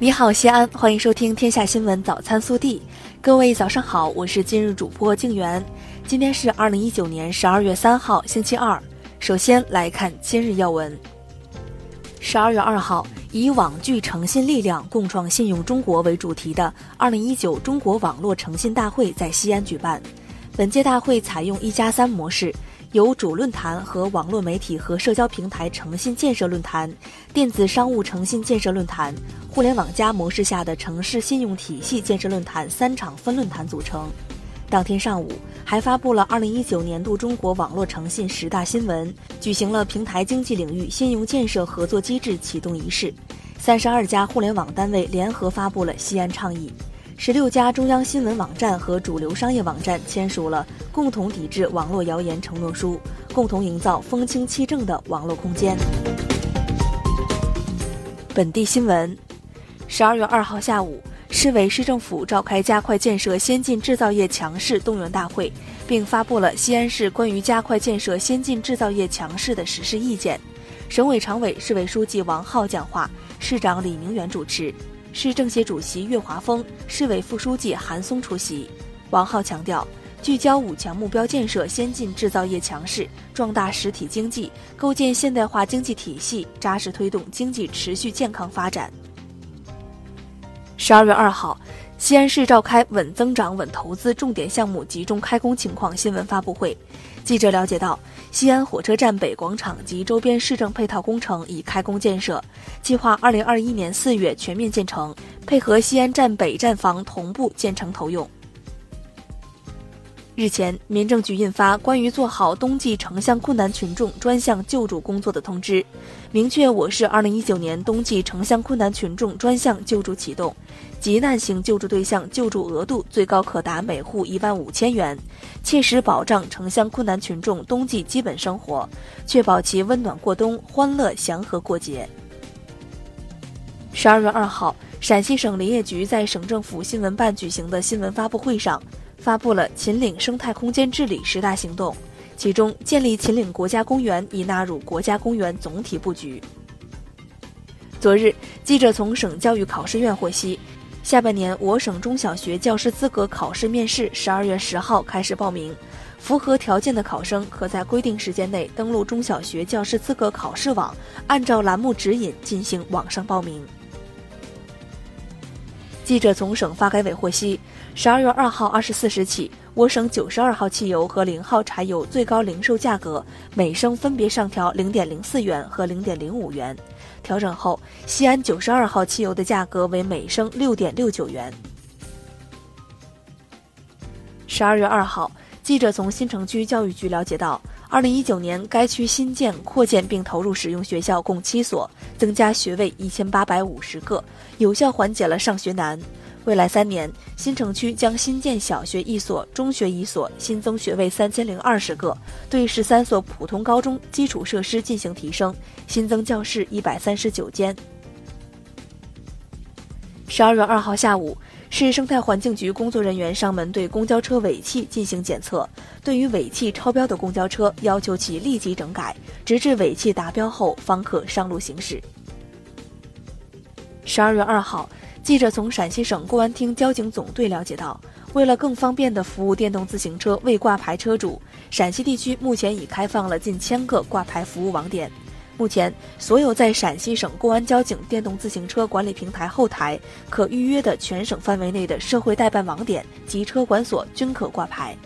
你好，西安，欢迎收听《天下新闻早餐速递》。各位早上好，我是今日主播静媛。今天是二零一九年十二月三号，星期二。首先来看今日要闻。十二月二号，以“网聚诚信力量，共创信用中国”为主题的二零一九中国网络诚信大会在西安举办。本届大会采用“一加三”模式。由主论坛和网络媒体和社交平台诚信建设论坛、电子商务诚信建设论坛、互联网加模式下的城市信用体系建设论坛三场分论坛组成。当天上午，还发布了2019年度中国网络诚信十大新闻，举行了平台经济领域信用建设合作机制启动仪式。三十二家互联网单位联合发布了西安倡议。十六家中央新闻网站和主流商业网站签署了共同抵制网络谣言承诺书，共同营造风清气正的网络空间。本地新闻：十二月二号下午，市委市政府召开加快建设先进制造业强市动员大会，并发布了西安市关于加快建设先进制造业强市的实施意见。省委常委、市委书记王浩讲话，市长李明远主持。市政协主席岳华峰、市委副书记韩松出席。王浩强调，聚焦五强目标建设先进制造业强势，壮大实体经济，构建现代化经济体系，扎实推动经济持续健康发展。十二月二号。西安市召开稳增长、稳投资重点项目集中开工情况新闻发布会。记者了解到，西安火车站北广场及周边市政配套工程已开工建设，计划二零二一年四月全面建成，配合西安站北站房同步建成投用。日前，民政局印发关于做好冬季城乡困难群众专项救助工作的通知，明确我市2019年冬季城乡困难群众专项救助启动，急难型救助对象救助额度最高可达每户一万五千元，切实保障城乡困难群众冬季基本生活，确保其温暖过冬、欢乐祥和过节。十二月二号，陕西省林业局在省政府新闻办举行的新闻发布会上。发布了秦岭生态空间治理十大行动，其中建立秦岭国家公园已纳入国家公园总体布局。昨日，记者从省教育考试院获悉，下半年我省中小学教师资格考试面试十二月十号开始报名，符合条件的考生可在规定时间内登录中小学教师资格考试网，按照栏目指引进行网上报名。记者从省发改委获悉，十二月二号二十四时起，我省九十二号汽油和零号柴油最高零售价格每升分别上调零点零四元和零点零五元。调整后，西安九十二号汽油的价格为每升六点六九元。十二月二号，记者从新城区教育局了解到。二零一九年，该区新建、扩建并投入使用学校共七所，增加学位一千八百五十个，有效缓解了上学难。未来三年，新城区将新建小学一所、中学一所，新增学位三千零二十个，对十三所普通高中基础设施进行提升，新增教室一百三十九间。十二月二号下午。市生态环境局工作人员上门对公交车尾气进行检测，对于尾气超标的公交车，要求其立即整改，直至尾气达标后方可上路行驶。十二月二号，记者从陕西省公安厅交警总队了解到，为了更方便地服务电动自行车未挂牌车主，陕西地区目前已开放了近千个挂牌服务网点。目前，所有在陕西省公安交警电动自行车管理平台后台可预约的全省范围内的社会代办网点及车管所均可挂牌。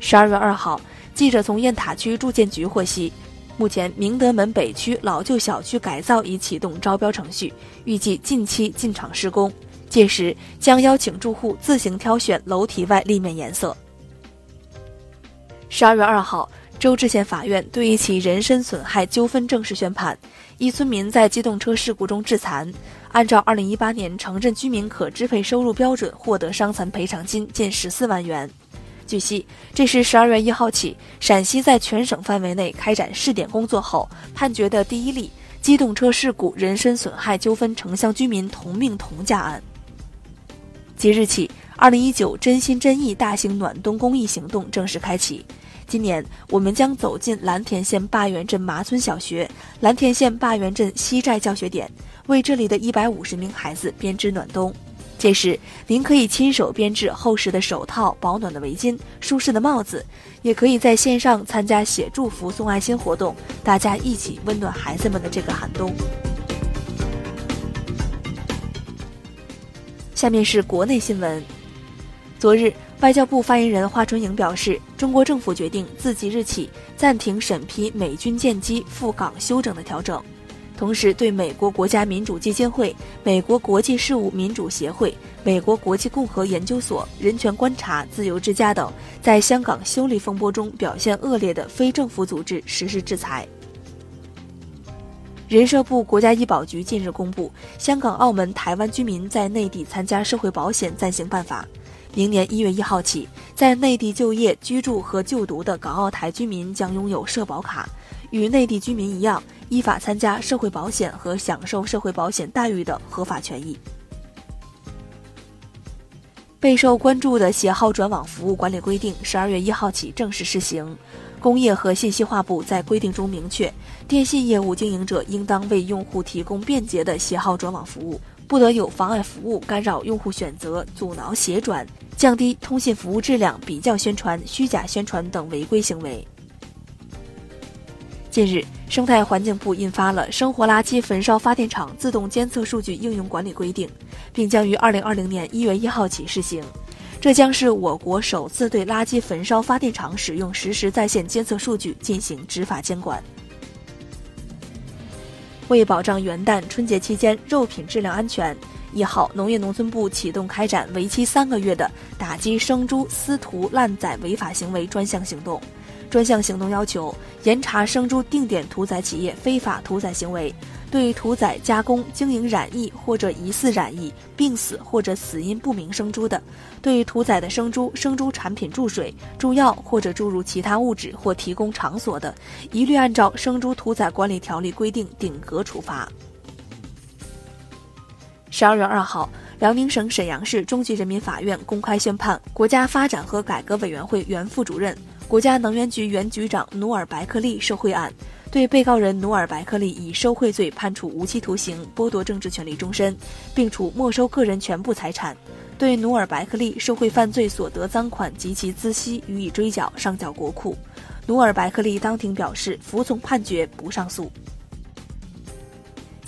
十二月二号，记者从雁塔区住建局获悉，目前明德门北区老旧小区改造已启动招标程序，预计近期进场施工，届时将邀请住户自行挑选楼体外立面颜色。十二月二号。周至县法院对一起人身损害纠纷正式宣判：一村民在机动车事故中致残，按照二零一八年城镇居民可支配收入标准获得伤残赔偿金近十四万元。据悉，这是十二月一号起陕西在全省范围内开展试点工作后判决的第一例机动车事故人身损害纠纷城乡居民同命同价案。即日起，二零一九真心真意大型暖冬公益行动正式开启。今年，我们将走进蓝田县坝源镇麻村小学、蓝田县坝源镇西寨教学点，为这里的一百五十名孩子编织暖冬。届时，您可以亲手编制厚实的手套、保暖的围巾、舒适的帽子，也可以在线上参加写祝福、送爱心活动，大家一起温暖孩子们的这个寒冬。下面是国内新闻。昨日，外交部发言人华春莹表示，中国政府决定自即日起暂停审批美军舰机赴港休整的调整。同时，对美国国家民主基金会、美国国际事务民主协会、美国国际共和研究所、人权观察、自由之家等在香港修例风波中表现恶劣的非政府组织实施制裁。人社部、国家医保局近日公布《香港、澳门、台湾居民在内地参加社会保险暂行办法》，明年一月一号起，在内地就业、居住和就读的港澳台居民将拥有社保卡。与内地居民一样，依法参加社会保险和享受社会保险待遇的合法权益。备受关注的携号转网服务管理规定，十二月一号起正式施行。工业和信息化部在规定中明确，电信业务经营者应当为用户提供便捷的携号转网服务，不得有妨碍服务、干扰用户选择、阻挠协转、降低通信服务质量、比较宣传、虚假宣传等违规行为。近日，生态环境部印发了《生活垃圾焚烧发电厂自动监测数据应用管理规定》，并将于二零二零年一月一号起施行。这将是我国首次对垃圾焚烧发电厂使用实时在线监测数据进行执法监管。为保障元旦春节期间肉品质量安全，一号，农业农村部启动开展为期三个月的打击生猪私屠滥宰违法行为专项行动。专项行动要求严查生猪定点屠宰企业非法屠宰行为，对屠宰、加工、经营染疫或者疑似染疫、病死或者死因不明生猪的，对屠宰的生猪、生猪产品注水、注药或者注入其他物质或提供场所的，一律按照《生猪屠宰管理条例》规定顶格处罚。十二月二号，辽宁省沈阳市中级人民法院公开宣判国家发展和改革委员会原副主任。国家能源局原局长努尔白克力受贿案，对被告人努尔白克利以受贿罪判处无期徒刑，剥夺政治权利终身，并处没收个人全部财产；对努尔白克利受贿犯罪所得赃款及其孳息予以追缴，上缴国库。努尔白克利当庭表示服从判决，不上诉。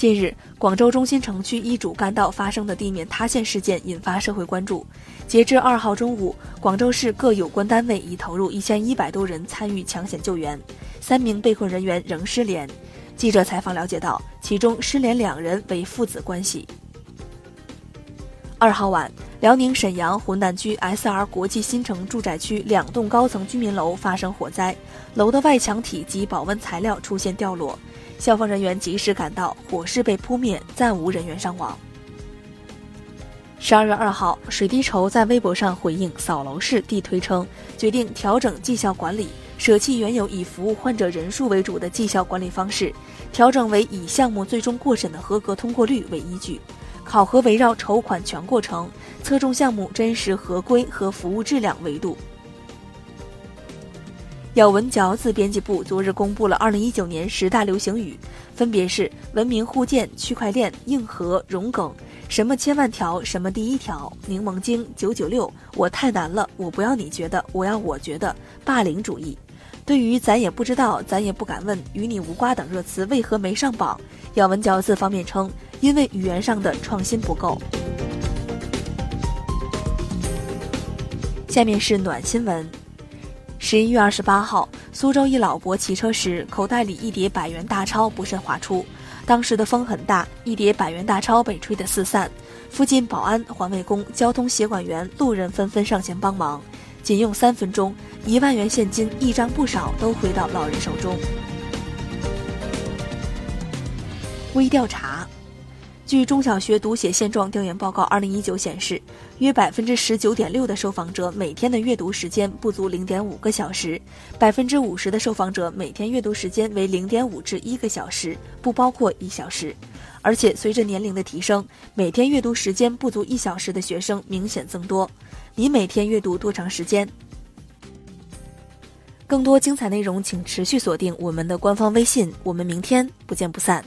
近日，广州中心城区一主干道发生的地面塌陷事件引发社会关注。截至二号中午，广州市各有关单位已投入一千一百多人参与抢险救援，三名被困人员仍失联。记者采访了解到，其中失联两人为父子关系。二号晚，辽宁沈阳浑南区 S.R 国际新城住宅区两栋高层居民楼发生火灾，楼的外墙体及保温材料出现掉落。消防人员及时赶到，火势被扑灭，暂无人员伤亡。十二月二号，水滴筹在微博上回应扫楼式地推称，决定调整绩效管理，舍弃原有以服务患者人数为主的绩效管理方式，调整为以项目最终过审的合格通过率为依据，考核围绕筹款全过程，侧重项目真实合规和服务质量维度。咬文嚼字编辑部昨日公布了二零一九年十大流行语，分别是文明互鉴、区块链、硬核、融梗、什么千万条、什么第一条、柠檬精、九九六、我太难了、我不要你觉得，我要我觉得、霸凌主义。对于咱也不知道、咱也不敢问、与你无瓜等热词为何没上榜，咬文嚼字方面称，因为语言上的创新不够。下面是暖新闻。十一月二十八号，苏州一老伯骑车时，口袋里一叠百元大钞不慎滑出。当时的风很大，一叠百元大钞被吹得四散。附近保安、环卫工、交通协管员、路人纷纷上前帮忙。仅用三分钟，一万元现金一张不少都回到老人手中。微调查。据中小学读写现状调研报告二零一九显示，约百分之十九点六的受访者每天的阅读时间不足零点五个小时，百分之五十的受访者每天阅读时间为零点五至一个小时，不包括一小时。而且随着年龄的提升，每天阅读时间不足一小时的学生明显增多。你每天阅读多长时间？更多精彩内容，请持续锁定我们的官方微信。我们明天不见不散。